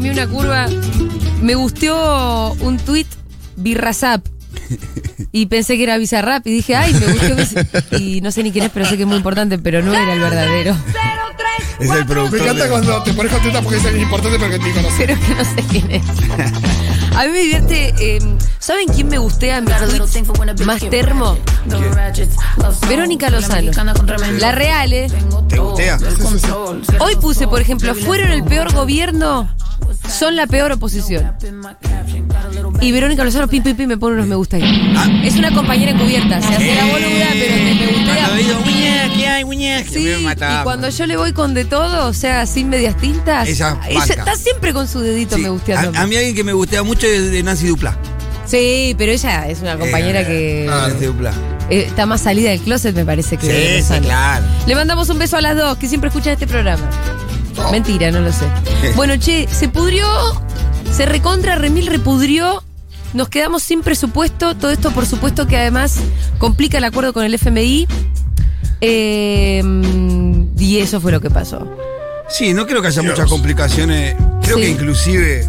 comí una curva. Me gustó un tweet Birrazap. Y pensé que era Bizarrap y dije, ay, me gustó Y no sé ni quién es, pero sé que es muy importante, pero no era el verdadero. Es el Me productor. encanta de- cuando te pones contenta porque es importante porque te conoces. Pero que no sé quién es. A mí me divierte. eh, ¿Saben quién me gustea en mis más termo? Verónica Lozano. La real, ¿eh? ¿Te gustea? Hoy puse, por ejemplo, fueron el peor gobierno, son la peor oposición. Y Verónica Lozano, pim, pim, pim, me pone unos me gusta ahí. Ah. Es una compañera encubierta, se hace la boluda, pero te me digo, "Muñeca, ¿qué hay, muñeca?", Sí, me mataba. y cuando yo le voy con de todo, o sea, sin medias tintas, Ella está siempre con su dedito Sí, me gusteando. A, a mí alguien que me gustea mucho es de Nancy Dupla. Sí, pero ella es una compañera que Nancy Dupla. eh, está más salida del closet, me parece que. Sí, sí, claro. Le mandamos un beso a las dos que siempre escuchan este programa. Mentira, no lo sé. Bueno, che, se pudrió, se recontra, remil repudrió. Nos quedamos sin presupuesto. Todo esto, por supuesto, que además complica el acuerdo con el FMI. Eh, y eso fue lo que pasó. Sí, no creo que haya Dios. muchas complicaciones. Creo Sí. que inclusive,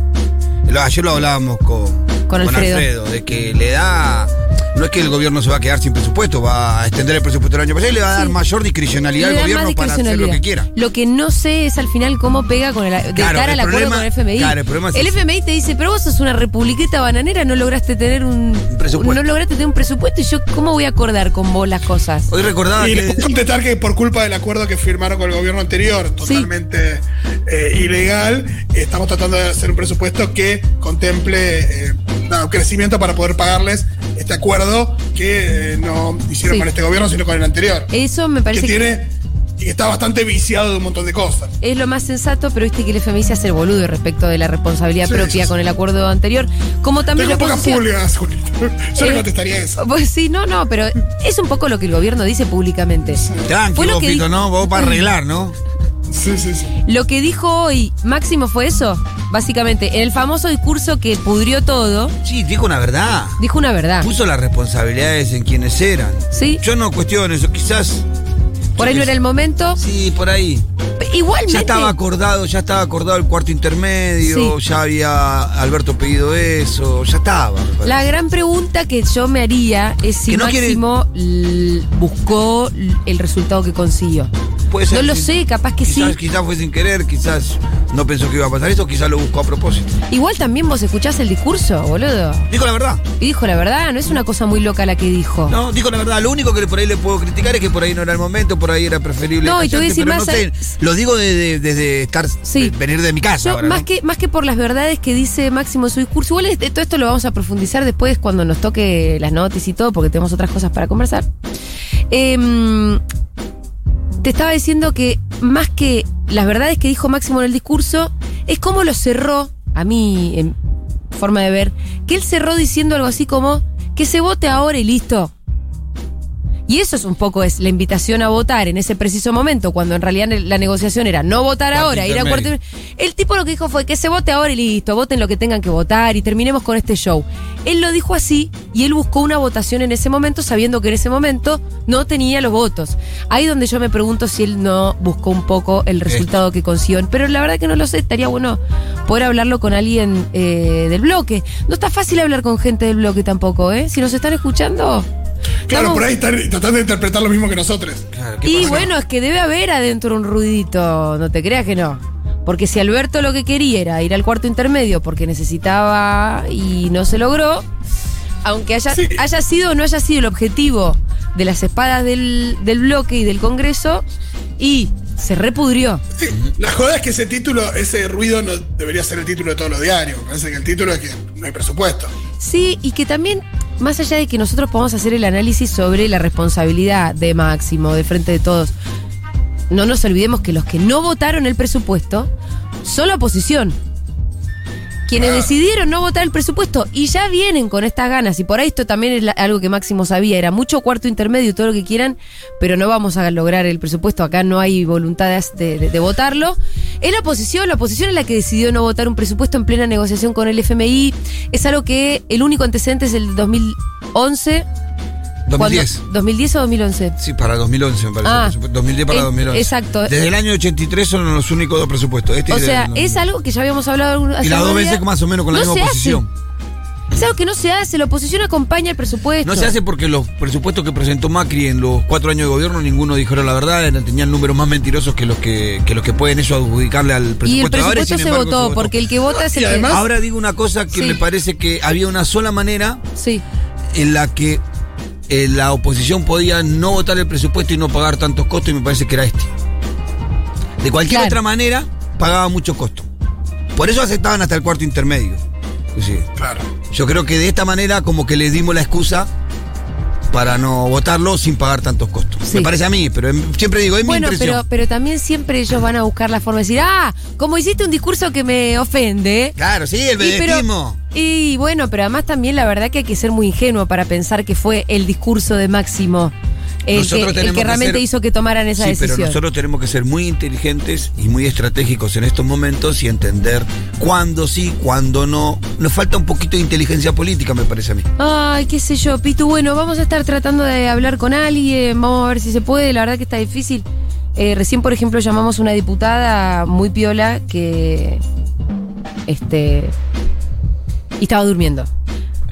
ayer lo hablábamos con, Con Alfredo. de que le da, no es que el gobierno se va a quedar sin presupuesto, va a extender el presupuesto del año pasado y le va a dar Sí. mayor discrecionalidad al gobierno para hacer lo que quiera. Lo que no sé es al final cómo pega con el, de Claro, cara el al acuerdo con el FMI. claro, el problema es ese. FMI te dice, pero vos sos una republiqueta bananera, no lograste tener un, presupuesto. No lograste tener un presupuesto y yo, ¿cómo voy a acordar con vos las cosas? Hoy recordaba Y le que. puedo contestar que por culpa del acuerdo que firmaron con el gobierno anterior, totalmente eh, ilegal, estamos tratando de hacer un presupuesto que contemple eh, crecimiento para poder pagarles este acuerdo que eh, no hicieron Sí. con este gobierno, sino con el anterior. Eso me Que parece que, tiene y que está bastante viciado de un montón de cosas. es lo más sensato, pero viste que el FMI se hace el boludo respecto de la responsabilidad Sí, propia sí, sí. con el acuerdo anterior. Como también Tengo la pocas públicas, Julito. Yo Eh, le contestaría eso. Pues sí, no, no, pero es un poco lo que el gobierno dice públicamente. Tranqui, Fue lo vos, que Fito, di- ¿no? Vos para arreglar, ¿no? Sí, sí, sí. Lo que dijo hoy Máximo fue eso, básicamente. En el famoso discurso que pudrió todo, Sí, dijo una verdad. dijo una verdad. Puso las responsabilidades en quienes eran. Sí, Yo no cuestiono eso, quizás. por ahí no era el momento. Sí, por ahí. Igualmente. Ya estaba acordado, ya estaba acordado el cuarto intermedio, Sí. ya había Alberto pedido eso, ya estaba. La gran pregunta que yo me haría es si no Máximo buscó el resultado que consiguió. Puede ser, No lo sé, capaz que quizás, sí. Quizás fue sin querer, quizás no pensó que iba a pasar esto, quizás lo buscó a propósito. Igual también vos escuchás el discurso, boludo. Dijo la verdad. Y dijo la verdad, no es una cosa muy loca la que dijo. No, dijo la verdad. Lo único que por ahí le puedo criticar es que por ahí no era el momento, por ahí era preferible. No, y te voy a decir más no sé, a- Lo digo desde, desde estar, Sí. de- venir de mi casa. Ahora, más, ¿no? que, más que por las verdades que dice Máximo en su discurso, igual este- todo esto lo vamos a profundizar después cuando nos toque las noticias y todo, porque tenemos otras cosas para conversar. Em, te estaba diciendo que más que las verdades que dijo Máximo en el discurso, es cómo lo cerró, a mí, en forma de ver, que él cerró diciendo algo así como que se vote ahora y listo. Y eso es un poco es la invitación a votar en ese preciso momento, cuando en realidad la negociación era no votar Cuarto ahora, ir a cuarto. El tipo lo que dijo fue que se vote ahora y listo, voten lo que tengan que votar y terminemos con este show. Él lo dijo así y él buscó una votación en ese momento, sabiendo que en ese momento no tenía los votos. Ahí donde yo me pregunto si él no buscó un poco el resultado que consiguió. Pero la verdad que no lo sé, estaría bueno poder hablarlo con alguien eh, del bloque. No está fácil hablar con gente del bloque tampoco, ¿eh? Si nos están escuchando. Claro, estamos- por ahí están tratando de interpretar lo mismo que nosotros. Claro, ¿qué Y pasa? bueno, es que debe haber adentro un ruidito, no te creas que no. Porque si Alberto lo que quería era ir al cuarto intermedio porque necesitaba y no se logró, aunque haya, Sí. haya sido o no haya sido el objetivo de las espadas del, del bloque y del Congreso, y se repudrió. Sí, La joda es que ese título, ese ruido no debería ser el título de todos los diarios. Parece que el título es que no hay presupuesto. Sí, y que también, más allá de que nosotros podamos hacer el análisis sobre la responsabilidad de Máximo, de frente de todos, no nos olvidemos que los que no votaron el presupuesto son la oposición. Quienes Ah. decidieron no votar el presupuesto y ya vienen con estas ganas, y por ahí esto también es la- algo que Máximo sabía, era mucho cuarto intermedio y todo lo que quieran, pero no vamos a lograr el presupuesto, acá no hay voluntad de, de- de votarlo. Es la oposición, la oposición es la que decidió no votar un presupuesto en plena negociación con el FMI, es algo que el único antecedente es el 2011, 2010. ¿Cuándo? ¿2010 o 2011? Sí, para 2011 me parece. Ah, el presupuesto. 2010 para eh, 2011. exacto. Desde el año 83 son los únicos dos presupuestos. Este O sea, es algo que ya habíamos hablado hace Y las dos veces más o menos con la misma se hace. oposición. Es algo que no se hace, la oposición acompaña el presupuesto. No se hace porque los presupuestos que presentó Macri en los cuatro años de gobierno, ninguno dijeron la verdad, tenían números más mentirosos que los que, que los que pueden eso adjudicarle al Y el presupuesto de ahora. presupuesto se embargo, votó, porque el que vota es el Y que- además- Ahora digo una cosa que Sí. me parece que había una sola manera Sí. en la que eh, la oposición podía no votar el presupuesto y no pagar tantos costos y me parece que era este. De cualquier Claro. otra manera, pagaba mucho costo. Por eso aceptaban hasta el cuarto intermedio. Sí. Claro. Yo creo que de esta manera como que les dimos la excusa para no votarlo sin pagar tantos costos. Sí. Me parece a mí, pero em- siempre digo, es Bueno, mi impresión. pero, pero también siempre ellos van a buscar la forma de decir, ah, como hiciste un discurso que me ofende. Claro, sí, el vedetismo. Y bueno, pero además también la verdad que hay que ser muy ingenuo para pensar que fue el discurso de Máximo el que, el realmente ser- hizo que tomaran esa Sí, decisión. pero nosotros tenemos que ser muy inteligentes y muy estratégicos en estos momentos y entender cuándo sí, cuándo no. Nos falta un poquito de inteligencia política, me parece a mí. Ay, qué sé yo, Pitu. Bueno, vamos a estar tratando de hablar con alguien, vamos a ver si se puede, la verdad que está difícil. Eh, recién, por ejemplo, llamamos a una diputada muy piola que. Este. Y estaba durmiendo.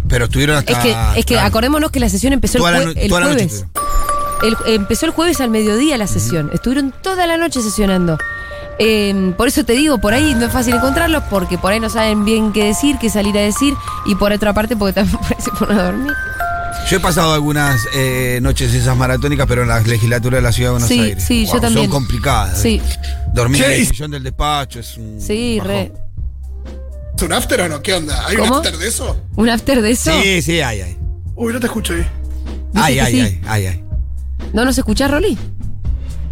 Pero estuvieron hasta. Es que, es que acordémonos que la sesión empezó el, jue- el toda la noche jueves. El- empezó el jueves al mediodía la sesión. Estuvieron toda la noche sesionando. Eh, por eso te digo, por ahí no es fácil encontrarlos, porque por ahí no saben bien qué decir, qué salir a decir, y por otra parte, porque también se ponen a dormir. Yo he pasado algunas eh, noches esas maratónicas, pero en la legislatura de la Ciudad de Buenos Sí, Aires. sí, yo también. Son complicadas. Sí. Dormir en el sillón del despacho es un. Sí, bajón. re. ¿Es un after o no? ¿Qué onda? ¿Hay un after de eso? ¿Un after de eso? Sí, sí, ay, ay. Uy, no te escucho ahí. Ay, ay, sí. ay, ay, ay. ¿No nos escuchás, Rolly?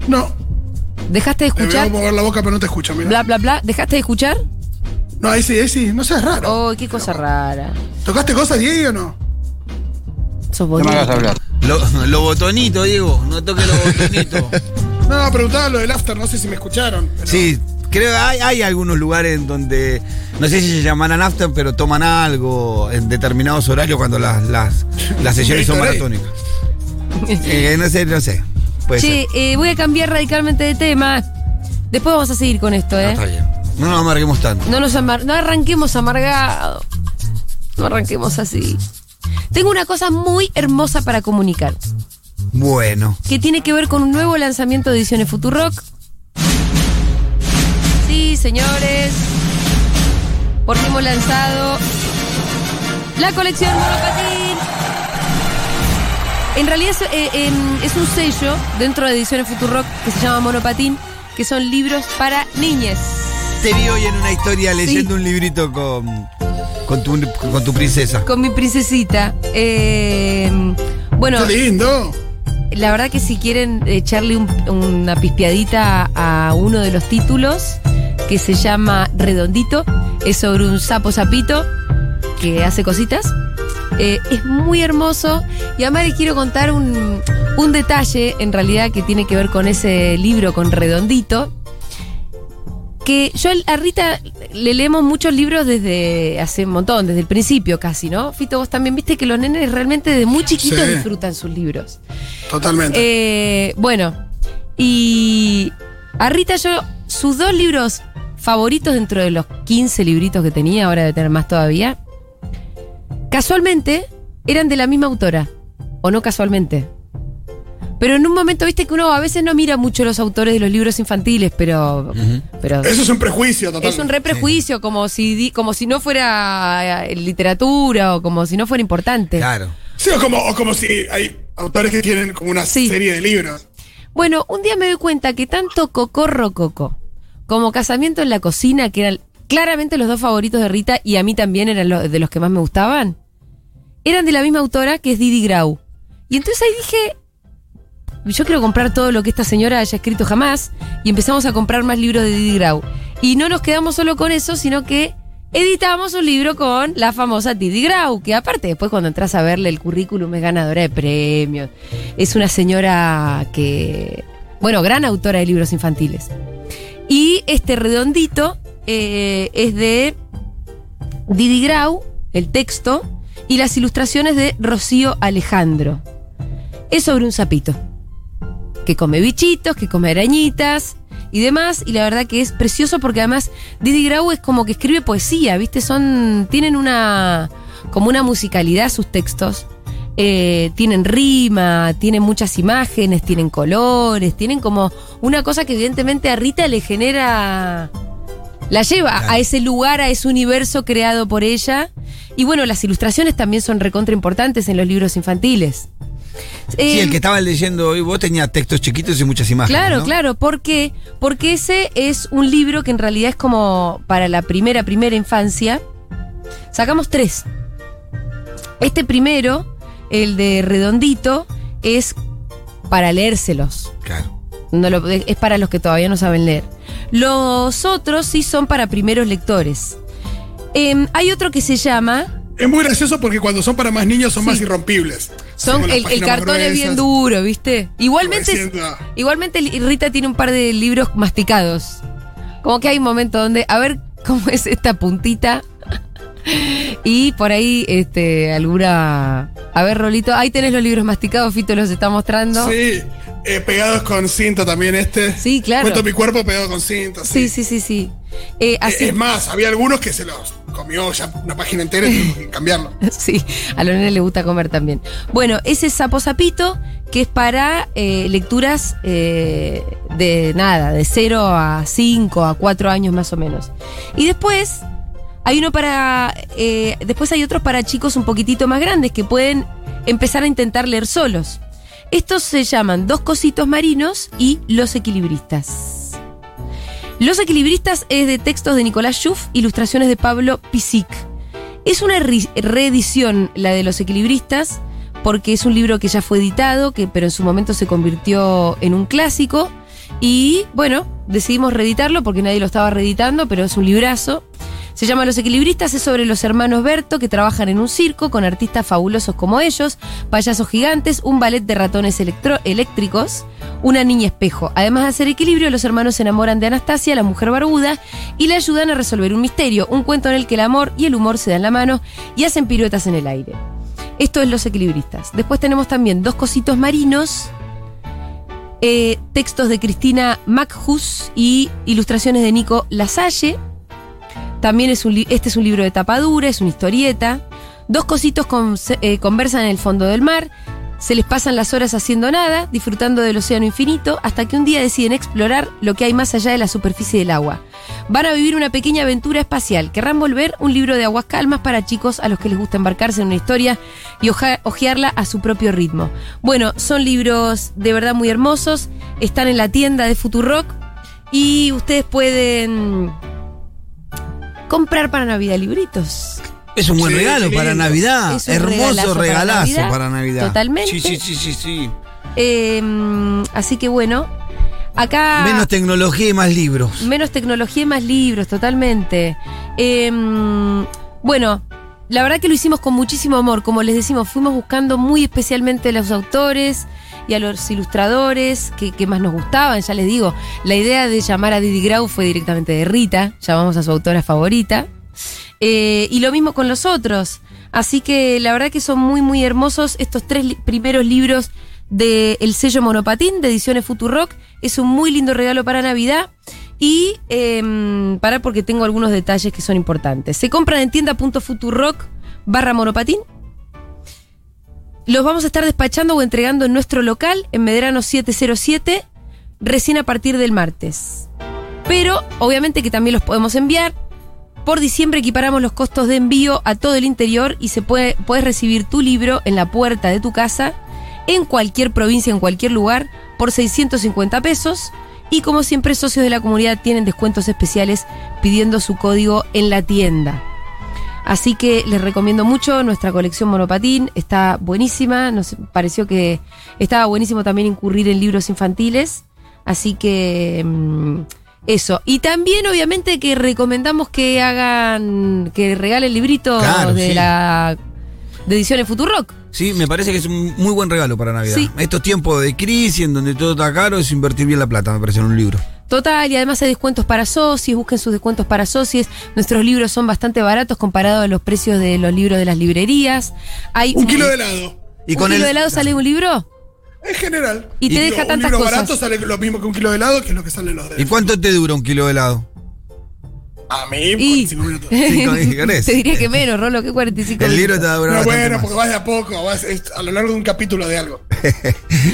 No. ¿Dejaste de Me veo escuchar? mover la boca, pero no te escucho, mira. Bla, bla, bla. ¿Dejaste de escuchar? No, ahí sí, ahí sí. No seas raro. Oh, qué cosa rara. ¿Tocaste cosas, Diego, o no? Sos bonito. Lo, lo botonito, Diego. No toque lo botonito. No, preguntaba lo del after, no sé si me escucharon. pero- Sí, creo que hay, hay algunos lugares en donde, no sé si se llamarán after, pero toman algo en determinados horarios cuando las, las, las sesiones son maratónicas. Eh, no sé, no sé. Puede Che, ser. eh, voy a cambiar radicalmente de tema. Después vamos a seguir con esto, No, ¿eh? está bien. No nos amarguemos tanto. No nos amar- no arranquemos amargados. No arranquemos así. Tengo una cosa muy hermosa para comunicar, Bueno. que tiene que ver con un nuevo lanzamiento de ediciones Futurock. Sí, señores. Porque hemos lanzado la colección Monopatín. En realidad es, eh, es un sello dentro de Ediciones Futurock que se llama Monopatín, que son libros para niñes. Te vi hoy en una historia leyendo un librito con, con, tu, con tu princesa. Con mi princesita. Eh, bueno, Qué lindo. la verdad que si quieren echarle un- una pispeadita a uno de los títulos, que se llama Redondito, es sobre un sapo sapito que hace cositas. Eh, es muy hermoso y además les quiero contar un, un detalle en realidad que tiene que ver con ese libro, con Redondito. Que yo a Rita le leemos muchos libros desde hace un montón, desde el principio casi, ¿no? Fito, vos también viste que los nenes realmente de muy chiquitos Sí. disfrutan sus libros. Totalmente. Eh, bueno, y a Rita yo, sus dos libros favoritos dentro de los 15 libritos que tenía, ahora debe tener más todavía, casualmente eran de la misma autora, o no casualmente. Pero en un momento, viste que uno a veces no mira mucho los autores de los libros infantiles, pero, pero Eso es un prejuicio total. es un re prejuicio, como si di- como si no fuera eh, literatura o como si no fuera importante. Claro. Sí, o como, o como si hay autores que tienen como una Sí. serie de libros. Bueno, un día me doy cuenta que tanto Cocorro Coco como Casamiento en la Cocina, que eran claramente los dos favoritos de Rita y a mí también eran los, de los que más me gustaban, eran de la misma autora que es Didi Grau. Y entonces ahí dije, yo quiero comprar todo lo que esta señora haya escrito jamás y empezamos a comprar más libros de Didi Grau. Y no nos quedamos solo con eso, sino que editamos un libro con la famosa Didi Grau, que aparte después cuando entras a verle el currículum es ganadora de premios. Es una señora que, bueno, gran autora de libros infantiles. Y este redondito eh, es de Didi Grau, el texto, y las ilustraciones de Rocío Alejandro. Es sobre un sapito que come bichitos, que come arañitas y demás. Y la verdad que es precioso porque además Didi Grau es como que escribe poesía, ¿viste? Son. tienen una. como una musicalidad sus textos. Eh, tienen rima, tienen muchas imágenes, tienen colores, tienen como una cosa que evidentemente a Rita le genera. La lleva a ese lugar, a ese universo creado por ella. Y bueno, las ilustraciones también son recontra importantes en los libros infantiles. Sí, el Eh, que estaba leyendo hoy vos tenía textos chiquitos y muchas imágenes. Claro, ¿no? claro. ¿Por qué? Porque ese es un libro que en realidad es como para la primera, primera infancia. Sacamos tres. Este primero, el de Redondito, es para leérselos. Claro. No lo- es para los que todavía no saben leer. Los otros sí son para primeros lectores. Em, hay otro que se llama Es muy gracioso porque cuando son para más niños son Sí. más irrompibles. Son, el, el cartón es bien duro, ¿viste? Igualmente, Recién, igualmente Rita tiene un par de libros masticados. Como que hay un momento donde, a ver cómo es esta puntita. Y por ahí, este, alguna. A ver, Rolito, ahí tenés los libros masticados, Fito los está mostrando. Sí, eh, pegados con cinta también este. Sí, claro. Cuento mi cuerpo pegado con cinta. Sí, Sí, sí, sí, sí. Eh, Eh, Es más, había algunos que se los comió ya una página entera y tuvimos que cambiarlo. Sí, a los nenes les gusta comer también. Bueno, ese sapo sapito, que es para lecturas de nada, de 0 a 5, a 4 años más o menos. Y después hay uno para. eh, después hay otros para chicos un poquitito más grandes que pueden empezar a intentar leer solos. Estos se llaman Dos Cositos Marinos y Los Equilibristas. Los Equilibristas es de textos de Nicolás Schuff, ilustraciones de Pablo Pisic. Es una re- reedición la de Los Equilibristas, porque es un libro que ya fue editado, que, pero en su momento se convirtió en un clásico. Y bueno, decidimos reeditarlo porque nadie lo estaba reeditando, pero es un librazo. Se llama Los Equilibristas, es sobre los hermanos Berto que trabajan en un circo con artistas fabulosos como ellos, payasos gigantes, un ballet de ratones electro- eléctricos, una niña espejo. Además de hacer equilibrio, los hermanos se enamoran de Anastasia, la mujer barbuda, y le ayudan a resolver un misterio, un cuento en el que el amor y el humor se dan la mano y hacen piruetas en el aire. Esto es Los Equilibristas. Después tenemos también Dos Cositos Marinos, eh, textos de Cristina Macjus y ilustraciones de Nico Lasalle. También es un este es un libro de tapadura, es una historieta. Dos cositos eh, conversan en el fondo del mar. Se les pasan las horas haciendo nada, disfrutando del océano infinito, hasta que un día deciden explorar lo que hay más allá de la superficie del agua. Van a vivir una pequeña aventura espacial. Querrán volver un libro de aguas calmas para chicos a los que les gusta embarcarse en una historia y hojearla a su propio ritmo. Bueno, son libros de verdad muy hermosos. Están en la tienda de Futurock y ustedes pueden comprar para Navidad libritos. Es un buen Sí, regalo para. Navidad. Es un Hermoso regalazo para Navidad. para Navidad. Totalmente. Sí, sí, sí, sí, sí. Eh, así que bueno, acá... Menos tecnología y más libros. Menos tecnología y más libros, totalmente. Eh, bueno, la verdad que lo hicimos con muchísimo amor. Como les decimos, fuimos buscando muy especialmente a los autores y a los ilustradores que, más nos gustaban. Ya les digo, la idea de llamar a Didi Grau fue directamente de Rita. Llamamos a su autora favorita. Eh, y lo mismo con los otros. Así que la verdad que son muy, muy hermosos estos tres primeros libros del sello Monopatín de Ediciones Futurock. Es un muy lindo regalo para Navidad. Y em, para porque tengo algunos detalles que son importantes. Se compran en tienda.futurock barra monopatín. Los vamos a estar despachando o entregando en nuestro local en Medrano 707 recién a partir del martes. Pero obviamente que también los podemos enviar. Por diciembre equiparamos los costos de envío a todo el interior y se puede, puedes recibir tu libro en la puerta de tu casa, en cualquier provincia, en cualquier lugar, por 650 pesos. Y como siempre, socios de la comunidad tienen descuentos especiales pidiendo su código en la tienda. Así que les recomiendo mucho nuestra colección Monopatín, está buenísima, nos pareció que estaba buenísimo también incurrir en libros infantiles, así que mm, eso. Y también obviamente que recomendamos que hagan, que regalen libritos Claro, de sí. la de ediciones Futurock. Sí, me parece que es un muy buen regalo para Navidad. Sí. Estos tiempos de crisis en donde todo está caro es invertir bien la plata, me parece, en un libro. Total, y además hay descuentos para socios, busquen sus descuentos para socios. Nuestros libros son bastante baratos comparados a los precios de los libros de las librerías. Hay Un kilo de helado. Y ¿Un con kilo el, de helado sale un libro? En general. Y te Digo, deja un tantas libro cosas. barato sale lo mismo que un kilo de helado, que es lo que sale en los de. ¿Y cuánto te dura un kilo de helado? A mí, Y- 45 minutos. Te diría que menos, Rolo, que 45 El libro minutos. te va a durar No, bueno, más. porque vas de a poco, vas a lo largo de un capítulo de algo.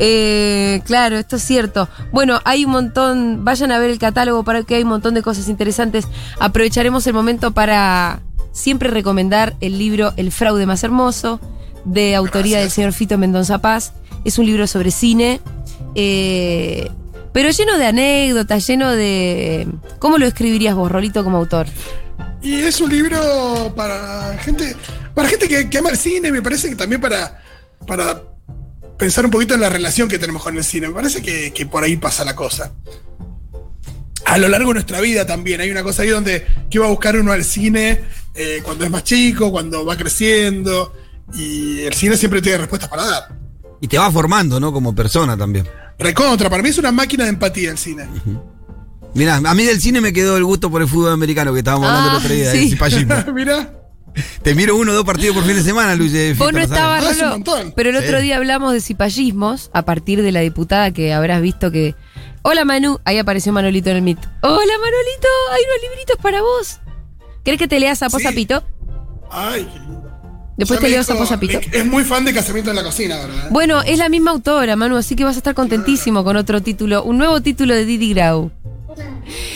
Eh, claro, esto es cierto. Bueno, hay un montón, vayan a ver el catálogo para que hay un montón de cosas interesantes. Aprovecharemos el momento para siempre recomendar el libro El fraude más hermoso, de autoría del señor Fito Mendonza Paz. Es un libro sobre cine, eh, pero lleno de anécdotas, lleno de... ¿Cómo lo escribirías vos, Rolito, como autor? Y es un libro para gente, para gente que, que ama el cine, me parece que también para, para pensar un poquito en la relación que tenemos con el cine. Me parece que, que por ahí pasa la cosa. A lo largo de nuestra vida también hay una cosa ahí donde que va a buscar uno al cine eh, cuando es más chico, cuando va creciendo. Y el cine siempre tiene respuestas para dar. Y te va formando, ¿no? Como persona también. Recontra, para mí es una máquina de empatía el cine. Mirá, a mí del cine me quedó el gusto por el fútbol americano que estábamos hablando Ah, el otro día, sí. del cipallismo. Mirá. Te miro uno o dos partidos por fin de semana, Luis. de Vos no estabas, Ah, pero el otro Sí. día hablamos de cipallismos a partir de la diputada que habrás visto que. Hola Manu, ahí apareció Manolito en el Meet. Hola Manolito, hay unos libritos para vos. ¿Querés que te leas a Sí. Zapito? Ay, qué lindo. Después te leo dijo- Sapo Zapito. Es muy fan de Casamiento en la Cocina, ¿verdad? Bueno, es la misma autora, Manu, así que vas a estar contentísimo con otro título, un nuevo título de Didi Grau.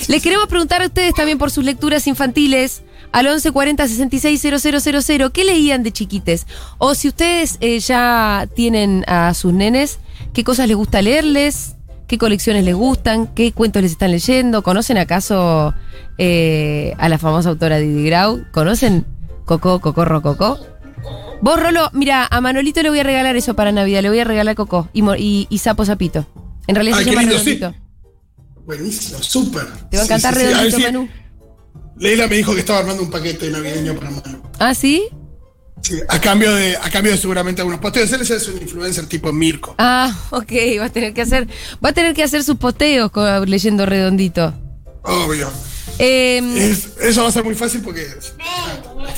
Les queremos preguntar a ustedes también por sus lecturas infantiles al 1140 660000 ¿qué leían de chiquites? O si ustedes eh, ya tienen a sus nenes, ¿qué cosas les gusta leerles? ¿Qué colecciones les gustan? ¿Qué cuentos les están leyendo? ¿Conocen acaso eh, a la famosa autora Didi Grau? ¿Conocen Coco, Cocorro, Coco? Vos, Rolo, mira, a Manolito le voy a regalar eso para Navidad. Le voy a regalar Coco y, y, y Sapo Sapito. En realidad Ay, se llama lindo, sí. Redondito. Buenísimo, súper. Te va a encantar sí, sí. Redondito, si- Manu. Leila me dijo que estaba armando un paquete navideño para Manu. ¿Ah, sí? Sí, a cambio de, a cambio de seguramente algunos posteos. Él es un influencer tipo Mirko. Ah, ok, va a tener que hacer, va a tener que hacer sus posteos con- leyendo Redondito. Obvio. Eh, Es- eso va a ser muy fácil porque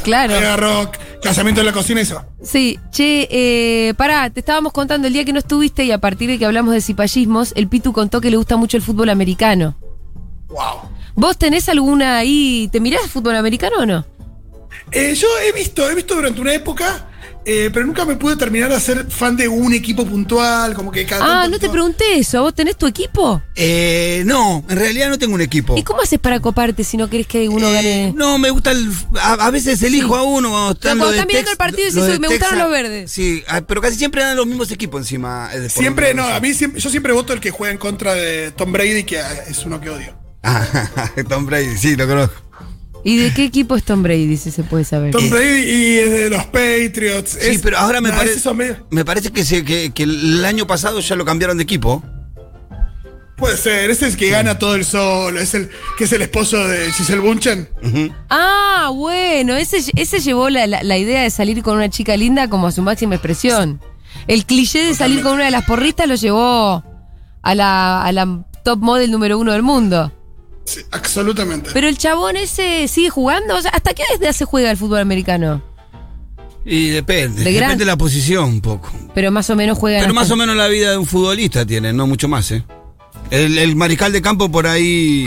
claro. Mega rock, casamiento en la cocina, eso. Sí, che, eh, pará, te estábamos contando el día que no estuviste y a partir de que hablamos de cipallismos, el Pitu contó que le gusta mucho el fútbol americano. Wow. ¿Vos tenés alguna ahí? ¿Te mirás fútbol americano o no? Eh, yo he visto, he visto durante una época, eh, pero nunca me pude terminar de ser fan de un equipo puntual, como que cada Ah, no te pregunté eso. ¿Vos tenés tu equipo? Eh, no, en realidad no tengo un equipo. ¿Y cómo haces para coparte si no querés que uno Eh, gane? No, me gusta el. A, a veces elijo Sí. a uno cuando están, cuando Tex- el partido y decís, los de "Uy, me gustaron Texas". los verdes. Sí, ah, pero casi siempre dan los mismos equipos encima. eh, Siempre, no, a mí siempre, yo siempre voto el que juega en contra de Tom Brady, que ah, es uno que odio. Ah, Tom Brady, sí, lo conozco. ¿Y de qué equipo es Tom Brady, si se puede saber? Tom Brady y es de los Patriots. Sí, es- pero ahora me nah, parece. Me parece que, se, que, que el año pasado ya lo cambiaron de equipo. Puede ser, ese es el que gana todo el solo, es el que es el esposo de Giselle Bunchen. Ah, bueno, ese, ese llevó la, la- la idea de salir con una chica linda como a su máxima expresión. El cliché de salir con una de las porristas lo llevó a la, a la top model número uno del mundo. Sí, absolutamente. Pero el chabón ese sigue jugando. O sea, ¿Hasta qué edad se juega el fútbol americano? Y depende. De depende de la posición un poco. Pero más o menos juegan. Pero más o menos la vida de un futbolista tiene, no mucho más, ¿eh? El, el mariscal de campo por ahí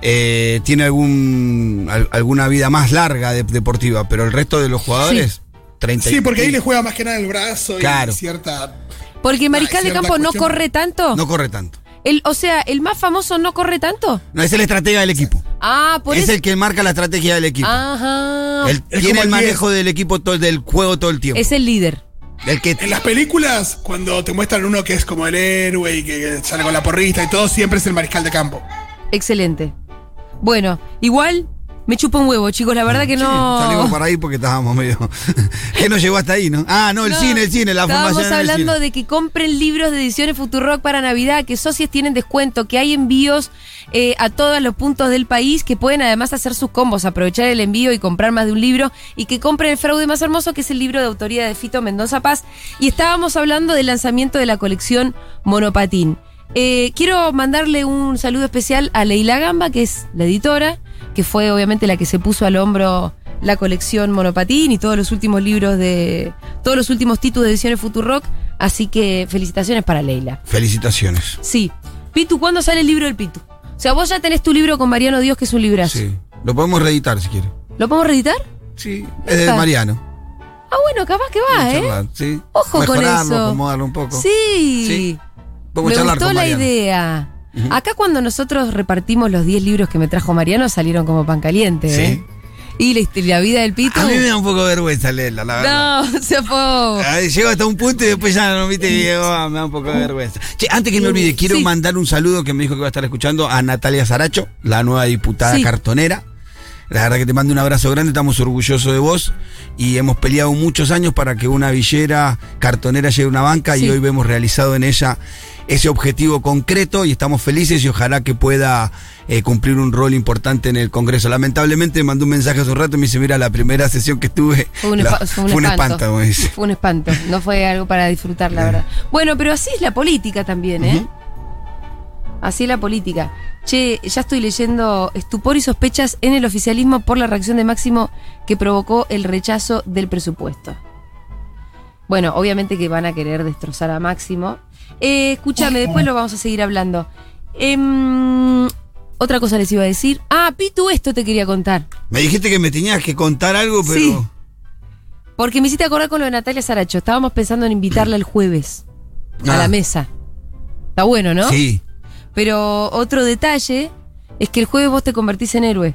eh, tiene algún al- alguna vida más larga de- deportiva, pero el resto de los jugadores, 30 y- Sí, porque ahí le juega más que nada el brazo Claro. y cierta. Porque el mariscal Hay de campo no corre tanto. no corre tanto. El, o sea, el más famoso no corre tanto. No, es el estratega del equipo. Ah, por es eso. el que marca la estrategia del equipo. Ajá. Él Es tiene el manejo del equipo, todo, del juego todo el tiempo. Es el líder. El que En las películas, cuando te muestran uno que es como el héroe y que sale con la porrista y todo, siempre es el mariscal de campo. Excelente. Bueno, igual me chupa un huevo, chicos. La verdad que Sí, no. salimos para ahí porque estábamos medio. que nos llegó hasta ahí, ¿no? Ah, no, el No, cine, el cine, la Estábamos formación. del hablando cine. de que compren libros de ediciones Futurock para Navidad, que socios tienen descuento, que hay envíos eh, a todos los puntos del país, que pueden además hacer sus combos, aprovechar el envío y comprar más de un libro, y que compren El fraude más hermoso, que es el libro de autoría de Fito Mendoza Paz. Y estábamos hablando del lanzamiento de la colección Monopatín. Eh, quiero mandarle un saludo especial a Leila Gamba, que es la editora, que fue obviamente la que se puso al hombro la colección Monopatín y todos los últimos libros de. todos los últimos títulos de ediciones Futurock Así que felicitaciones para Leila. Felicitaciones. Sí. Pitu, ¿cuándo sale el libro del Pitu? O sea, vos ya tenés tu libro con Mariano Dios, que es un librazo. Sí. Lo podemos reeditar si quiere. ¿Lo podemos reeditar? Sí. Es de. Mariano. Ah, bueno, capaz que va, ¿eh? Charlar, sí. Ojo con Mejorarlo, eso. acomodarlo un poco. Sí. Sí. Me gustó con la Acá cuando nosotros repartimos los 10 libros que me trajo Mariano salieron como pan caliente, Sí. ¿eh? Y la, vida del Pitu. A mí me da un poco de vergüenza leerla, la verdad. No, se fue. Llego hasta un punto y después ya no viste y ah, me da un poco de vergüenza. Che, antes que me olvide, quiero Sí. mandar un saludo que me dijo que va a estar escuchando a Natalia Saracho, la nueva diputada Sí. cartonera. La verdad que te mando un abrazo grande, estamos orgullosos de vos y hemos peleado muchos años para que una villera cartonera llegue a una banca Sí. y hoy vemos realizado en ella ese objetivo concreto y estamos felices y ojalá que pueda eh, cumplir un rol importante en el Congreso. Lamentablemente me mandó un mensaje hace un rato y me dice, mira, la primera sesión que estuve Fue un, la- espa- fue un fue un espanto. Fue un espanto. No fue algo para disfrutar, la verdad. Bueno, pero así es la política también, ¿eh? Así es la política. Che, ya estoy leyendo estupor y sospechas en el oficialismo por la reacción de Máximo que provocó el rechazo del presupuesto. Bueno, obviamente que van a querer destrozar a Máximo. Eh, escúchame, después lo vamos a seguir hablando. Em, otra cosa les iba a decir. Ah, Pitu, esto te quería contar. Me dijiste que me tenías que contar algo, pero. Sí. Porque me hiciste acordar con lo de Natalia Saracho. Estábamos pensando en invitarla el jueves a Ah. la mesa. Está bueno, ¿no? Sí. Pero otro detalle es que el jueves vos te convertís en héroe.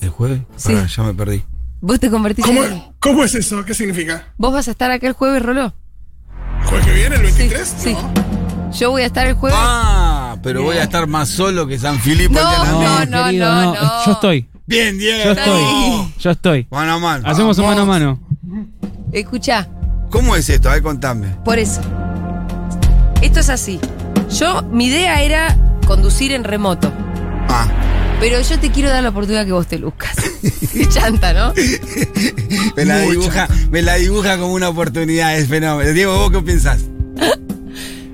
¿El jueves? Sí. Pará, ya me perdí. Vos te convertís ¿Cómo, en héroe. ¿Cómo es eso? ¿Qué significa? Vos vas a estar acá el jueves, Roló. ¿Jueves que viene, el 23? Sí. No. Yo voy a estar el jueves. Ah, pero voy a estar más solo que San Filipo No, no, no, querido, no, no. Yo estoy. Bien, Diego. Yo estoy. Yo estoy. Mano a mano. Hacemos un mano a mano. Escuchá, ¿Cómo es esto? A ver, contame. por eso. Esto es así. Yo, mi idea era conducir en remoto. Ah, Pero yo te quiero dar la oportunidad que vos te luzcas. Qué chanta, ¿no? me la, dibuja, me la dibuja como una oportunidad, es fenómeno. Diego, ¿vos qué pensás?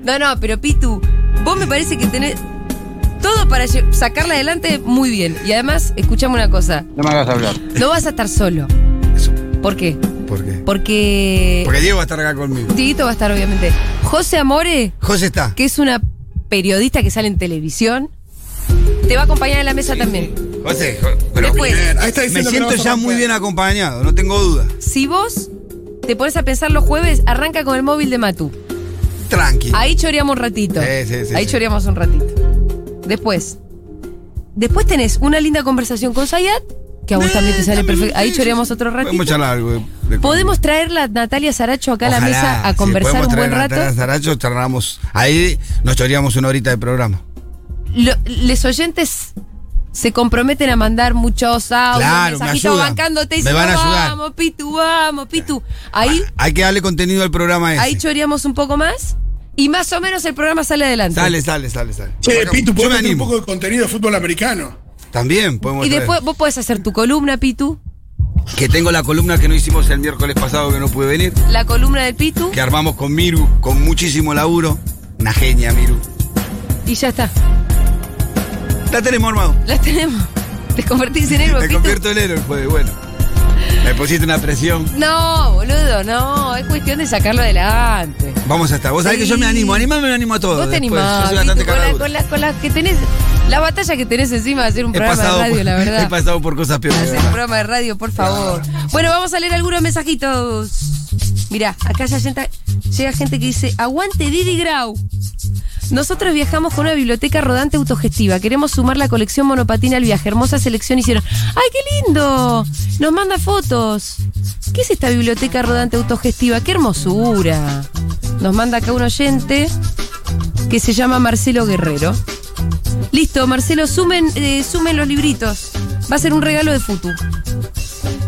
No, no, pero Pitu, vos me parece que tenés todo para sacarla adelante muy bien. Y además, escuchame una cosa, No me hagas hablar. no vas a estar solo. Eso. ¿Por qué? ¿Por qué? Porque Porque Diego va a estar acá conmigo. Tito va a estar, obviamente. José Amore, José está. que es una periodista que sale en televisión, te va a acompañar en la mesa también. José, jo- pero Después, Bien, ahí está me siento ya romper. muy bien acompañado, no tengo duda. si vos te pones a pensar los jueves, arranca con el móvil de Matú. Tranqui. Ahí choreamos un ratito. Sí, sí, sí, Ahí sí. choreamos un ratito. Después. Después tenés una linda conversación con Sayat, que a vos también te sale perfecto. Ahí sí, choreamos sí. otro ratito. Podemos Podemos traerla a Natalia Saracho acá a la mesa a sí, conversar podemos un buen traer a rato. Natalia Saracho, charlamos. Ahí nos choreamos una horita de programa. Lo- les oyentes se comprometen a mandar muchos audios, Claro, me mensajitos ayudan. bancándote y Me diciendo, van a ayudar. vamos, Pitu, vamos, Pitu. Ahí, Hay que darle contenido al programa ese. ahí choreamos un poco más y más o menos el programa sale adelante. Sale, sale, sale, sale. Che, Pitu, yo ¿puedo me meter un poco de contenido de fútbol americano? También podemos Y traer. después vos podés hacer tu columna, Pitu, Que tengo la columna que no hicimos el miércoles pasado que no pude venir. la columna del Pitu Que armamos con Miru, con muchísimo laburo. Una genia, Miru. y ya está. La tenemos armado. Las tenemos. Te convertís en héroe, Me convierto en héroe jueves, bueno. Me pusiste una presión. No, boludo, no. Es cuestión de sacarlo adelante. Vamos a estar. Vos sabés Sí. que yo me animo. Animame, me animo a todo. Vos te animás, con, la, con, la, con la que tenés. La batalla que tenés encima de hacer un He programa de radio, por, la verdad. he pasado por cosas peores. Hacer un programa de radio, por favor. Bueno, vamos a leer algunos mensajitos. Mirá, acá ya llega gente que dice, aguante Didi Grau. Nosotros viajamos con una biblioteca rodante autogestiva. Queremos sumar la colección monopatina al viaje. Hermosa selección hicieron. ¡Ay, qué lindo! Nos manda fotos. ¿Qué es esta biblioteca rodante autogestiva? ¡Qué hermosura! Nos manda acá un oyente que se llama Marcelo Guerrero. Listo, Marcelo, sumen, eh, sumen los libritos. Va a ser un regalo de Futu.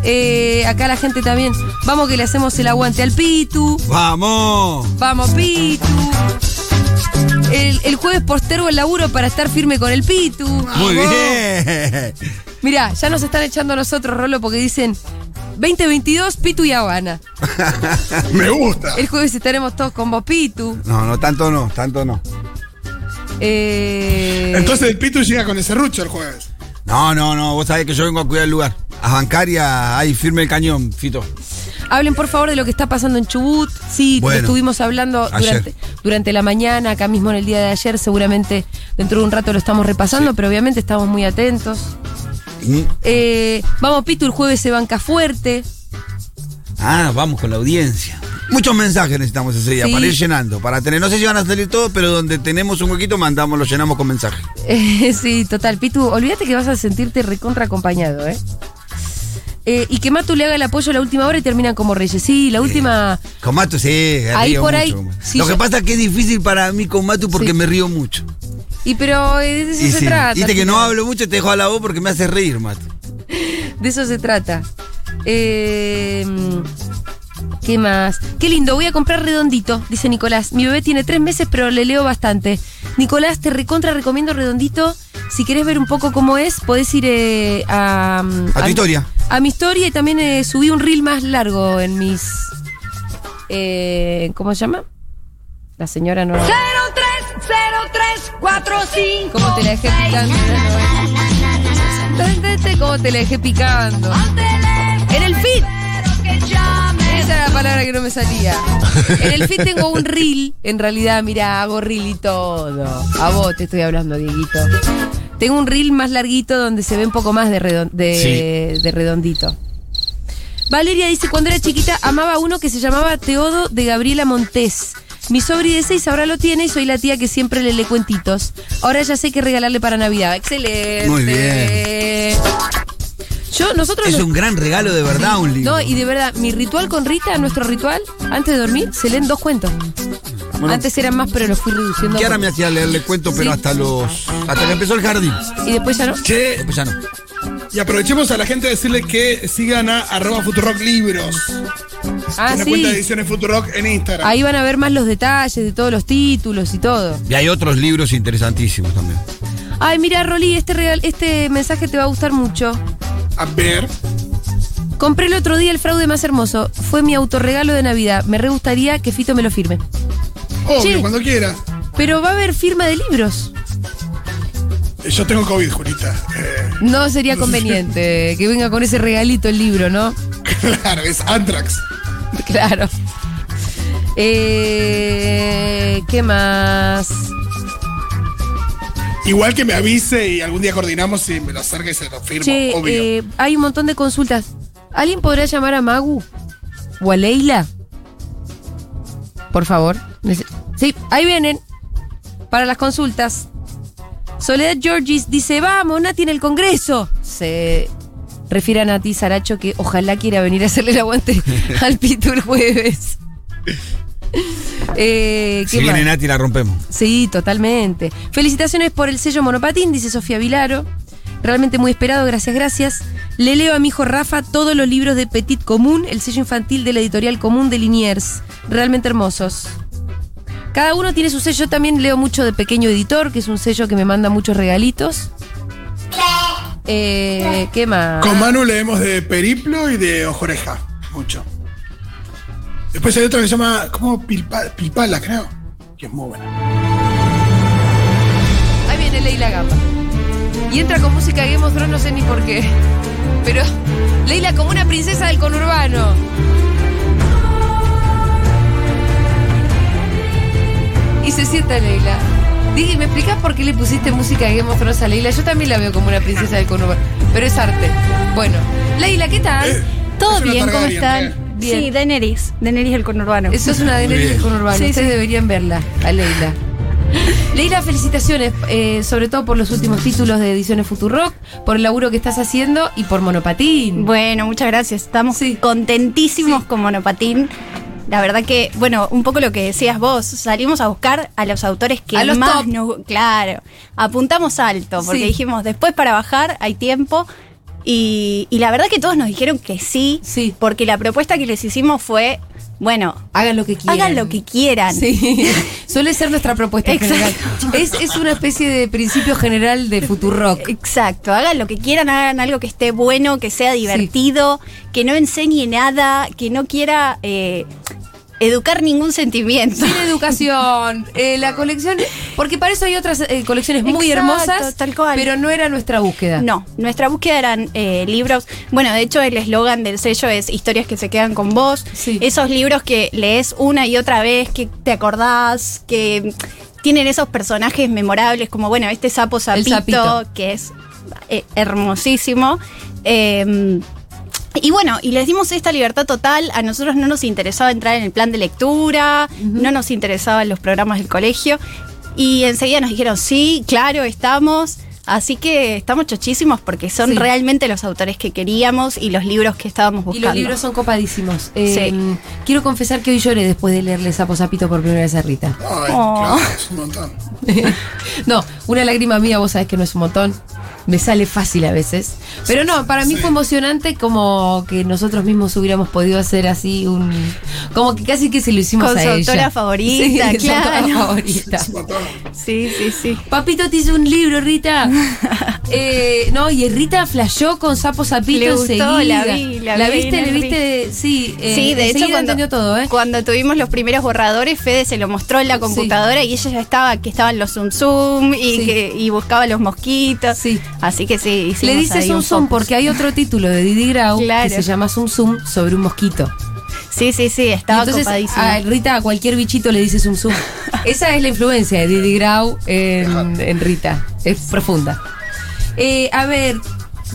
Eh, acá la gente también. Vamos que le hacemos el aguante al Pitu. ¡Vamos! Vamos, Pitu. El, el jueves postergo el laburo para estar firme con el Pitu. Muy bien. Mirá, ya nos están echando a nosotros, Rolo, porque dicen 2022, Pitu y Habana. Me gusta. El jueves estaremos todos con vos, Pitu. No, no, tanto no, tanto no. Eh, Entonces el Pitu llega con ese rucho el jueves. No, no, no. Vos sabés que yo vengo a cuidar el lugar. A bancar y a ahí firme el cañón, Fito. Hablen por favor de lo que está pasando en Chubut. Sí, Bueno. estuvimos hablando durante, durante la mañana, acá mismo en el día de ayer. Seguramente dentro de un rato lo estamos repasando, pero obviamente estamos muy atentos. Mm. Eh, vamos, Pitu, el jueves se banca fuerte. Ah, vamos con la audiencia. Muchos mensajes necesitamos ese día Sí. para ir llenando. Para tener, no sé si van a salir todos, pero donde tenemos un huequito, mandamos, lo llenamos con mensajes. Eh, sí, total. Pitu, olvídate que vas a sentirte recontra acompañado, ¿eh? Eh, y que Matu le haga el apoyo a la última hora y terminan como reyes. Sí, la última. Con Matu, sí, Ahí río por mucho ahí, sí, Lo yo- que pasa es que es difícil para mí con Matu porque Sí. me río mucho. Y pero eh, de eso Y se sí, trata. Viste que no hablo mucho, te dejo a la voz porque me hace reír, Matu. De eso se trata. Eh, ¿Qué más? Qué lindo, voy a comprar redondito, dice Nicolás. Mi bebé tiene tres meses, pero le leo bastante. Nicolás, te recontra recomiendo redondito. Si querés ver un poco cómo es, podés ir eh, a, A tu historia. A mi historia y también eh, subí un reel más largo en mis. eh, ¿Cómo se llama? La señora no. 030345 ¿Cómo te la dejé picando? ¿Cómo te la dejé picando? En el feed. Esa era la palabra que no me salía. En el feed tengo un reel. En realidad, mira, hago reel y todo. A vos te estoy hablando, Dieguito. Tengo un reel más larguito donde se ve un poco más de, redon- de, de redondito. Valeria dice, cuando era chiquita amaba a uno que se llamaba Teodo de Gabriela Montés. Mi sobri de seis ahora lo tiene y soy la tía que siempre le lee cuentitos. Ahora ya sé qué regalarle para Navidad. Excelente. Muy bien. Yo, nosotros... Es un gran regalo de verdad, un libro. no, y de verdad, mi ritual con Rita, nuestro ritual, antes de dormir, se leen dos cuentos. Bueno, Antes eran más, pero los fui reduciendo. Kiara me hacía leerle cuentos, pero Sí. hasta los. hasta que empezó el jardín. Y después ya no. Che, Después ya no. y aprovechemos a la gente de decirle que sigan a arroba Futurock Libros. Ah, una cuenta de sí. ediciones Futurock en Instagram. Ahí van a ver más los detalles de todos los títulos y todo. Y hay otros libros interesantísimos también. Ay, mira, Rolly, este, regal, este mensaje te va a gustar mucho. A ver. Compré el otro día el fraude más hermoso. Fue mi autorregalo de Navidad. Me re gustaría que Fito me lo firme. Obvio, Che. cuando quiera. Pero va a haber firma de libros. Eh, Yo tengo COVID, Julita. Eh, No sería conveniente que venga con ese regalito el libro, ¿no? claro, es Antrax. Claro. Eh, ¿Qué más? Igual que me avise y algún día coordinamos y me lo acerca y se lo firmo. Che, obvio. eh, hay un montón de consultas. ¿Alguien podrá llamar a Magu? ¿O a Leila? Por favor. Sí, ahí vienen. Para las consultas. Soledad Georgis dice, vamos, Nati en el Congreso. Se refiere a Nati Saracho que ojalá quiera venir a hacerle el aguante al Pito el jueves. Eh, ¿qué Si viene? Nati, la rompemos. Sí, totalmente. Felicitaciones por el sello Monopatín, dice Sofía Vilaro. Realmente muy esperado, gracias, gracias. Le leo a mi hijo Rafa todos los libros de Petit Común, el sello infantil de la editorial Común de Liniers. Realmente hermosos. Cada uno tiene su sello. Yo también leo mucho de Pequeño Editor, que es un sello que me manda muchos regalitos. Eh, ¿Qué más? Con Manu leemos de Periplo y de Ojoreja. Mucho. Después hay otro que se llama. ¿Cómo? Pilpa- Pilpala, creo. Que es muy bueno. Ahí viene Leila Gamba. Y entra con música de Game of Thrones, no sé ni por qué. Pero Leila como una princesa del conurbano. Y se sienta Leila. Dije, ¿me explicas por qué le pusiste música de Game of Thrones a Leila? Yo también la veo como una princesa del conurbano. Pero es arte. Bueno, Leila, ¿qué tal? Eh, Todo bien, ¿cómo están? Bien. Sí, Daenerys. Daenerys del conurbano. Eso es una de Muy del conurbano. Sí, Ustedes sí. deberían verla, a Leila. Leila, felicitaciones, eh, sobre todo por los últimos títulos de Ediciones Futurock, por el laburo que estás haciendo y por Monopatín. Bueno, muchas gracias. Estamos Sí. contentísimos con Monopatín. La verdad que, bueno, un poco lo que decías vos, salimos a buscar a los autores que A los más top. nos... Claro, apuntamos alto, porque Sí. dijimos, después para bajar hay tiempo. Y, y la verdad que todos nos dijeron que sí, Sí. porque la propuesta que les hicimos fue, bueno, Hagan lo que quieran. hagan lo que quieran. Sí, suele ser nuestra propuesta en general. Exacto. Es, es una especie de principio general de Futurock. Exacto, hagan lo que quieran, hagan algo que esté bueno, que sea divertido, que no enseñe nada, que no quiera... eh, educar ningún sentimiento. Sin educación. Eh, la colección. Porque para eso hay otras eh, colecciones muy Exacto, hermosas. tal cual. Pero no era nuestra búsqueda. No, nuestra búsqueda eran eh, libros. Bueno, de hecho, el eslogan del sello es historias que se quedan con vos. Sí. Esos libros que lees una y otra vez, que te acordás, que tienen esos personajes memorables, como bueno, este sapo sapito, sapito. que es eh, hermosísimo. Eh, y bueno, y les dimos esta libertad total. A nosotros no nos interesaba entrar en el plan de lectura, no nos interesaban los programas del colegio. Y enseguida nos dijeron, sí, claro, estamos. Así que estamos chochísimos porque son Sí. realmente los autores que queríamos y los libros que estábamos Y buscando. los libros son copadísimos. Eh, Sí. Quiero confesar que hoy lloré después de leerle Sapo Sapito por primera vez a Rita. Ay, Oh. claro, es un montón. no, una lágrima mía, vos sabés que no es un montón. Me sale fácil a veces. Pero no, para mí Sí. fue emocionante como que nosotros mismos hubiéramos podido hacer así un. Como que casi que se lo hicimos Con a su ella. autora favorita, Sí, su autora claro. favorita. Un montón. Sí, sí, sí. Papito te hizo un libro, Rita. Eh, no, y Rita flashó con Sapo Sapito Le gustó, enseguida. la vi, la vi viste, le viste, sí. eh, Sí, de hecho, cuando, entendió todo, ¿eh? cuando tuvimos los primeros borradores, Fede se lo mostró en la computadora y ella ya estaba, que estaban los zoom zoom y, Sí. que, y buscaba los mosquitos. Sí. Así que sí, Le dice ahí Zoom un Zoom focus. porque hay otro título de Didi Grau Claro. que se llama Zoom Zoom sobre un mosquito. Sí, sí, sí, Y estaba entonces copadísimo. a Rita a cualquier bichito le dice Zoom Zoom. Esa es la influencia de Didi Grau en, en Rita. Es profunda. Eh, a ver,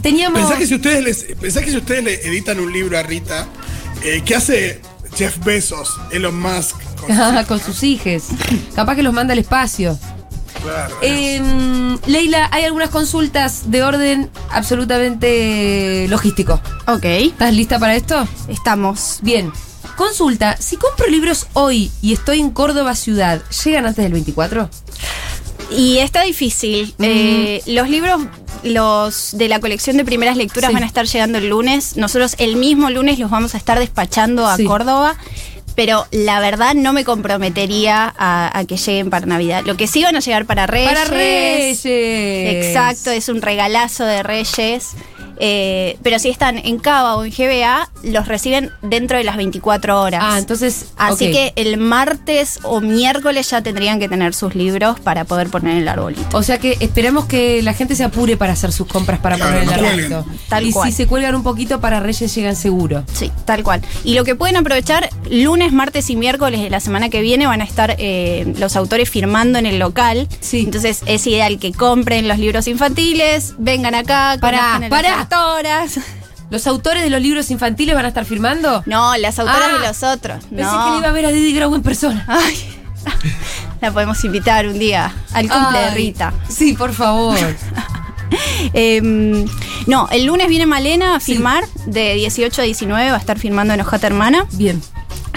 teníamos. Pensá que si ustedes les, pensá que si ustedes le editan un libro a Rita, eh, ¿qué hace Jeff Bezos, Elon Musk? con sus con sus hijes. Capaz que los manda al espacio. Claro, Eh, Leila, hay algunas consultas de orden absolutamente logístico. Ok, ¿Estás lista para esto? estamos. Bien. Consulta, si compro libros hoy y estoy en Córdoba ciudad, ¿llegan antes del 24? Y está difícil. Mm. Eh, los libros los de la colección de primeras lecturas Sí. van a estar llegando el lunes. Nosotros el mismo lunes los vamos a estar despachando a Sí. Córdoba. Pero la verdad no me comprometería a, a que lleguen para Navidad. Lo que sí van a llegar para Reyes. Para Reyes. Exacto, es un regalazo de Reyes. Eh, pero si están en Cava o en GBA, los reciben dentro de las 24 horas. Ah, entonces. Así que el martes o miércoles ya tendrían que tener sus libros para poder poner en el arbolito. O sea que esperemos que la gente se apure para hacer sus compras para Claro, poner no el arbolito. Tal y cual. si se cuelgan un poquito para Reyes llegan seguro. Sí, tal cual. Y lo que pueden aprovechar, lunes, martes y miércoles de la semana que viene van a estar eh, los autores firmando en el local. Sí. Entonces es ideal que compren los libros infantiles, vengan acá, Pará, conozcan a las. ¿Los autores de los libros infantiles van a estar firmando? No, las autoras Ah, de los otros. Pensé no. que le iba a ver a Didi Grau en persona. Ay, la podemos invitar un día al cumple de Rita. Sí, por favor. Em, no, el lunes viene Malena a Sí. filmar, de 18 a 19 va a estar filmando en Ojata Hermana. Bien.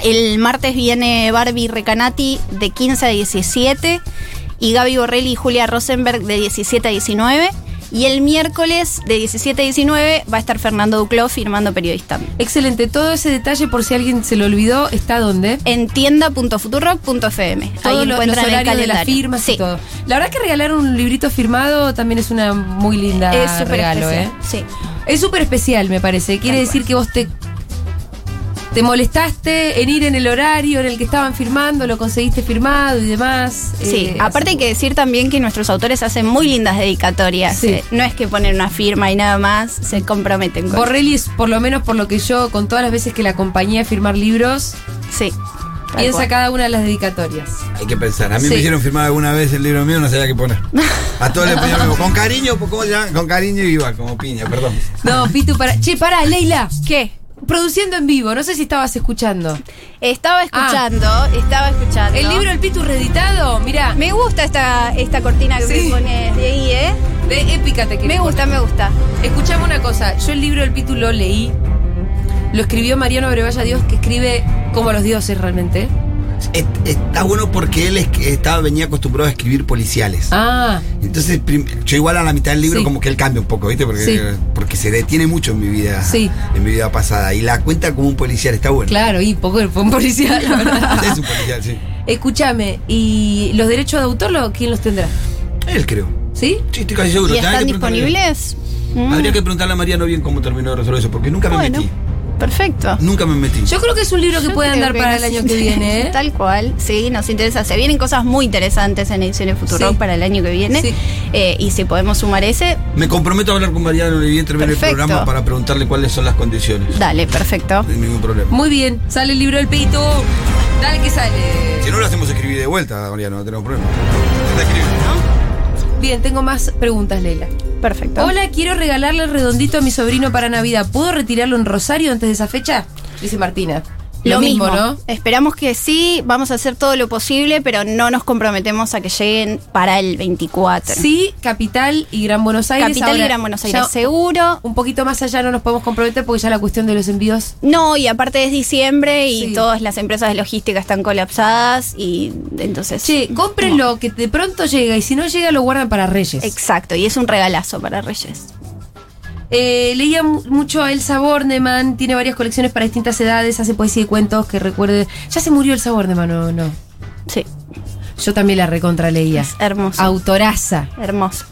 El martes viene Barbie Recanati de 15 a 17 y Gaby Borrelli y Julia Rosenberg de 17 a 19. Y el miércoles de 17 a 19 va a estar Fernando Duclos firmando periodista. Excelente. Todo ese detalle, por si alguien se lo olvidó, ¿está dónde? En tienda.futurock.fm. Ahí los, los encuentran el horarios de las firmas sí. y todo. La verdad que regalar un librito firmado también es una muy linda Es regalo, especial. ¿eh? Sí. Es súper especial, me parece. Quiere Tal decir que vos te te molestaste en ir en el horario en el que estaban firmando, lo conseguiste firmado y demás. Sí, Eh, aparte hay que decir también que nuestros autores hacen muy lindas dedicatorias. Sí. Eh, No es que ponen una firma y nada más, se comprometen con Borrelli es, por lo menos por lo que yo, con todas las veces que la acompañé a firmar libros, Sí. piensa cual. cada una de las dedicatorias. Hay que pensar. A mí Sí. me hicieron firmar alguna vez el libro mío, no sabía qué poner. A todos les ponía lo mismo. Con cariño, ¿cómo se llama? Con cariño iba, como piña, perdón. No, Pitu, para. Che, pará, Leila. ¿Qué? Produciendo en vivo, no sé si estabas escuchando. Estaba escuchando, estaba escuchando. Ah. El libro El Pitu reeditado, mirá. Me gusta esta, esta cortina que Sí. me pones de ahí, ¿eh? De épica te Me gusta, me gusta. Escuchame una cosa, yo el libro del Pitu lo leí. Lo escribió Mariano Brevalla Dios, que escribe como los dioses realmente. Es- Está bueno porque él es- estaba, venía acostumbrado a escribir policiales. Ah, Entonces, yo igual a la mitad del libro Sí. como que él cambia un poco, ¿viste? Porque, Sí. porque se detiene mucho en mi vida. Sí. En mi vida pasada. Y la cuenta como un policial, está bueno. claro, y poco fue un la verdad. Es un policial, sí. Escúchame, ¿y los derechos de autor lo- quién los tendrá? Él creo. ¿Sí? Sí, estoy casi seguro. ¿Y están disponibles? Mm. Habría que preguntarle a Mariano bien cómo terminó de resolver eso, porque nunca me Bueno. metí. Perfecto. Nunca me metí. Yo creo que es un libro que Yo puede creo andar que para el nos año que interesa. viene, ¿eh? Tal cual, sí, nos interesa. Se vienen cosas muy interesantes en Ediciones Futuro Sí. para el año que viene. Sí. Eh, y si podemos sumar ese, Me comprometo a hablar con Mariano Olivier terminar el Perfecto. programa para preguntarle cuáles son las condiciones. dale, perfecto. No hay ningún problema. Muy bien, sale el libro del peito. Dale que sale. Si no lo hacemos escribir de vuelta, Mariano, no tenemos problema. Bien, tengo más preguntas, Leila. Hola, quiero regalarle el redondito a mi sobrino para Navidad. ¿Puedo retirarlo en Rosario antes de esa fecha? Dice Martina. Lo, mismo, ¿no? Esperamos que sí, vamos a hacer todo lo posible, pero no nos comprometemos a que lleguen para el 24. Sí, Capital y Gran Buenos Aires. Capital y Gran Buenos Aires, seguro. Un poquito más allá no nos podemos comprometer porque ya la cuestión de los envíos. No, y aparte es diciembre y Sí. todas las empresas de logística están colapsadas y entonces... Che, cómprenlo, que de pronto llega y si no llega lo guardan para Reyes. Exacto, y es un regalazo para Reyes. Eh, leía mu- mucho a Elsa Bornemann, tiene varias colecciones para distintas edades, hace poesía y cuentos que recuerde. ¿Ya se murió Elsa Bornemann o no? Sí, Yo también la recontra leía. es hermoso. Autoraza. hermoso.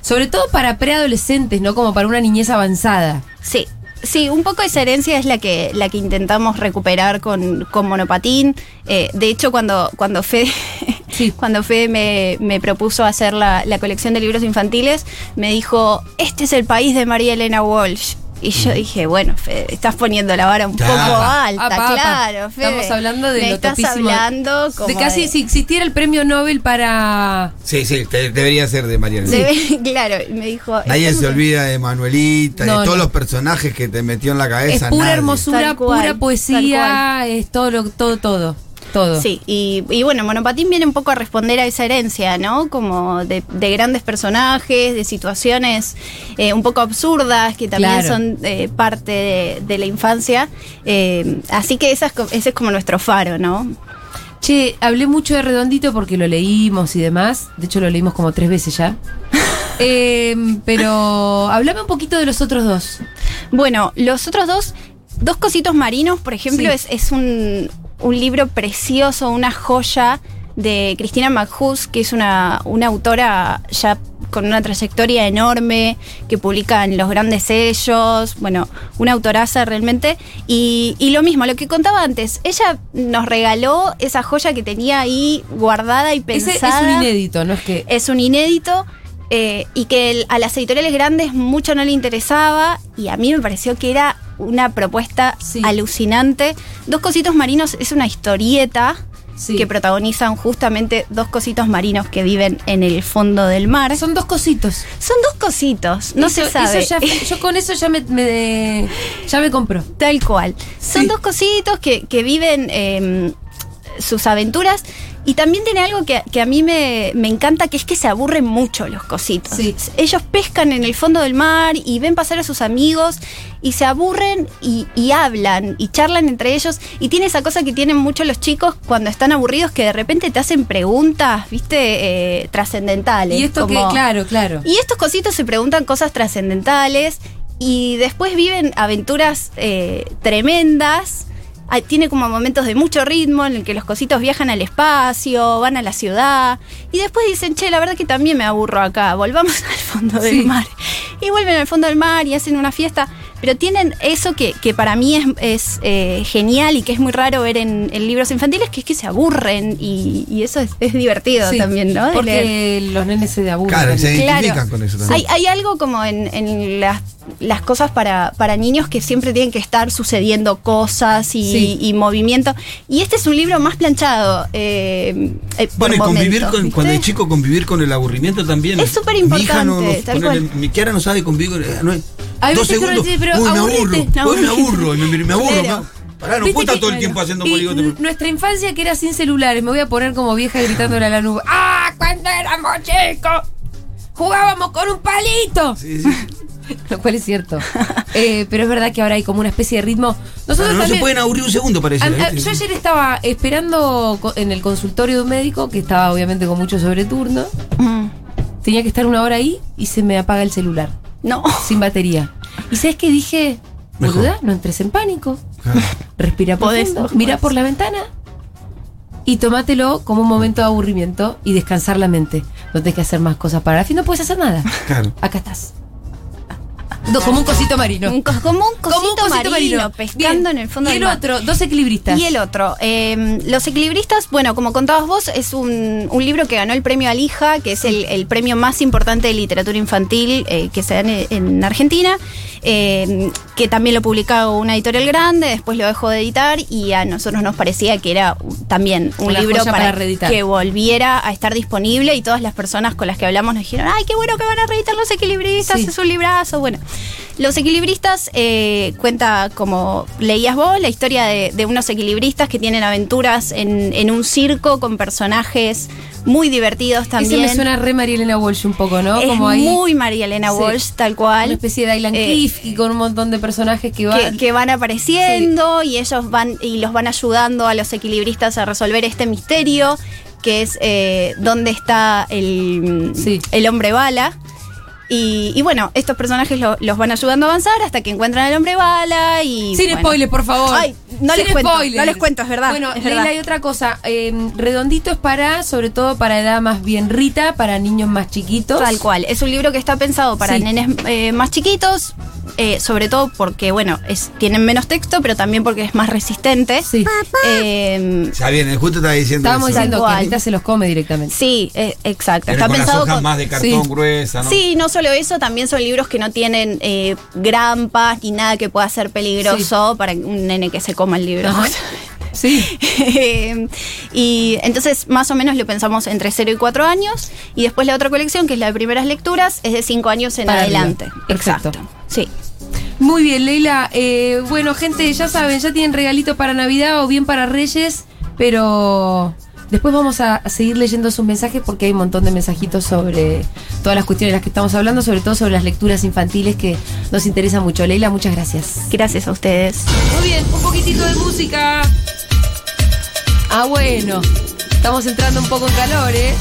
Sobre todo para preadolescentes, ¿no? Como para una niñez avanzada. Sí. Sí, un poco esa herencia es la que, la que intentamos recuperar con, con Monopatín. Eh, de hecho, cuando, cuando Fede, Sí. cuando Fede me, me propuso hacer la, la colección de libros infantiles, me dijo, este es el país de María Elena Walsh. Y yo dije, bueno, Fede, estás poniendo la vara un Ya. poco alta, Apa, apa. claro, Fede. Estamos hablando de me lo estás topísimo. hablando como de casi de- si existiera el premio Nobel para. Sí, sí, te- debería ser de Mariano. de- claro, y me dijo... Nadie se olvida de Manuelita, No, de todos no. los personajes que te metió en la Es cabeza. pura nadie. hermosura, cual, pura poesía, es todo, lo- todo, todo. Todo. Sí, y, y bueno, Monopatín viene un poco a responder a esa herencia, ¿no? Como de, de grandes personajes, de situaciones eh, un poco absurdas que también Claro. son eh, parte de, de la infancia. Eh, así que esa es ese es como nuestro faro, ¿no? Che, hablé mucho de Redondito porque lo leímos y demás. De hecho, lo leímos como tres veces ya. Eh, pero hablame un poquito de los otros dos. Bueno, los otros dos, Dos Cositos Marinos, por ejemplo, Sí. es, es un, un libro precioso, una joya de Cristina McHugh, que es una, una autora ya con una trayectoria enorme, que publica en los grandes sellos, bueno, una autoraza realmente. Y, y lo mismo, lo que contaba antes, ella nos regaló esa joya que tenía ahí guardada y Ese pensada. es un inédito, ¿no es que? Es un inédito eh, y que el- a las editoriales grandes mucho no le interesaba y a mí me pareció que era una propuesta Sí. alucinante. Dos cositos marinos es una historieta Sí. que protagonizan justamente dos cositos marinos que viven en el fondo del mar. Son, Son dos cositos. dos cositos, no Eso- se sabe. eso ya- yo con eso ya me, me- ya me compro. Tal cual. Son Sí. dos cositos que, que viven eh, sus aventuras. Y también tiene algo que, que a mí me, me encanta, que es que se aburren mucho los cositos. Sí. Ellos pescan en el fondo del mar y ven pasar a sus amigos y se aburren y, y hablan y charlan entre ellos. Y tiene esa cosa que tienen mucho los chicos cuando están aburridos, que de repente te hacen preguntas, viste, eh, trascendentales. Y esto que, claro, claro. y estos cositos se preguntan cosas trascendentales y después viven aventuras eh, tremendas. Tiene como momentos de mucho ritmo en el que los cositos viajan al espacio, van a la ciudad y después dicen, che, la verdad que también me aburro acá, volvamos al fondo Sí. del mar. Y vuelven al fondo del mar y hacen una fiesta, pero tienen eso que, que para mí es, es, eh, genial y que es muy raro ver en, en libros infantiles, que es que se aburren y, y eso es, es divertido Sí, también, ¿no? Leer. Porque los nenes se aburren. Claro, se Claro. identifican con eso también. Hay, hay algo como en, en las, las cosas para, para niños que siempre tienen que estar sucediendo cosas y, Sí. y movimiento. Y este es un libro más planchado. eh, eh, Bueno, y convivir momentos, con, ¿viste? cuando es chico, convivir con el aburrimiento también. Es súper Mi hija no, importante, no- mi no sabe convivir. con- no es- Hay dos segundos. dice, pero Uy, me aburro. Uy, me aburro. Me, me aburro. Pará, no puedo todo el tiempo haciendo poligote. Nuestra infancia que era sin celulares, me voy a poner como vieja gritándole a la nube. ¡Ah! Cuando éramos chicos, jugábamos con un palito. Sí, sí. Lo cual es cierto. Eh, pero es verdad que ahora hay como una especie de ritmo. Nosotros no se pueden aburrir un segundo, parece. A- a- yo ayer estaba esperando en el consultorio de un médico que estaba obviamente con mucho sobreturno. Mm. Tenía que estar una hora ahí y se me apaga el celular, No. sin batería. ¿Y sabes qué dije? Boluda, no entres en pánico. Claro. Respira Podés, profundo, vos mira podés. por la ventana y tomátelo como un momento de aburrimiento y descansar la mente. No tenés que hacer más cosas para la fin, no puedes hacer nada. Claro. Acá estás. Como un cosito marino. Un co- como un cosito, Como un cosito marino, marino. pescando Bien. en el fondo Y del el mar. otro, dos equilibristas. Y el otro, eh, Los equilibristas, bueno, como contabas vos, es un, un libro que ganó el premio Alija, que es el, el premio más importante de literatura infantil eh, que se da en, en Argentina, eh, que también lo publicaba una editorial grande, después lo dejó de editar y a nosotros nos parecía que era también un Una libro para, que volviera a estar disponible y todas las personas con las que hablamos nos dijeron, ay, qué bueno que van a reeditar Los equilibristas, Sí. es un librazo, bueno. Los equilibristas eh, cuenta, como leías vos, la historia de, de unos equilibristas que tienen aventuras en, en un circo con personajes muy divertidos también. Ese me suena re María Elena Walsh un poco, ¿no? es como ahí. muy María Elena Sí. Walsh, tal Una cual. especie de Island Eh, Cliff y con un montón de personajes que van. Que, que van apareciendo y ellos van y los van ayudando a los equilibristas a resolver este misterio que es eh, dónde está el, Sí. el hombre bala. Y, y bueno, estos personajes lo- los van ayudando a avanzar hasta que encuentran al hombre bala y. Sin bueno. spoilers, por favor. Ay, no Sin les cuento, no les cuento, es verdad, Bueno, es Leila, verdad. hay otra cosa. eh, redondito es para, sobre todo para edad más bien rita, para niños más chiquitos. Tal cual. Es un libro que está pensado para Sí. nenes eh, más chiquitos, eh, sobre todo porque, bueno, es, tienen menos texto, pero también porque es más resistente. Sí. Eh, Ya viene, justo estaba diciendo Estábamos diciendo que. Rita se los come directamente. sí, eh, exacto. Está con las pensado hojas con- más de cartón Sí. gruesa, ¿no? Sí, no solo eso, también son libros que no tienen eh, grampas ni nada que pueda ser peligroso para un nene que se coma el libro. Sí. Eh, y entonces más o menos lo pensamos entre 0 y 4 años. Y después la otra colección, que es la de primeras lecturas, es de 5 años en Para adelante. Perfecto. Exacto. Sí. Muy bien, Leila. Eh, bueno, gente, ya saben, ya tienen regalito para Navidad o bien para Reyes, pero después vamos a, a seguir leyendo sus mensajes porque hay un montón de mensajitos sobre todas las cuestiones de las que estamos hablando, sobre todo sobre las lecturas infantiles que nos interesan mucho. Leila, muchas gracias. Gracias a ustedes. Muy bien, un poquitito de música. Ah, bueno. Estamos entrando un poco en calor, ¿eh?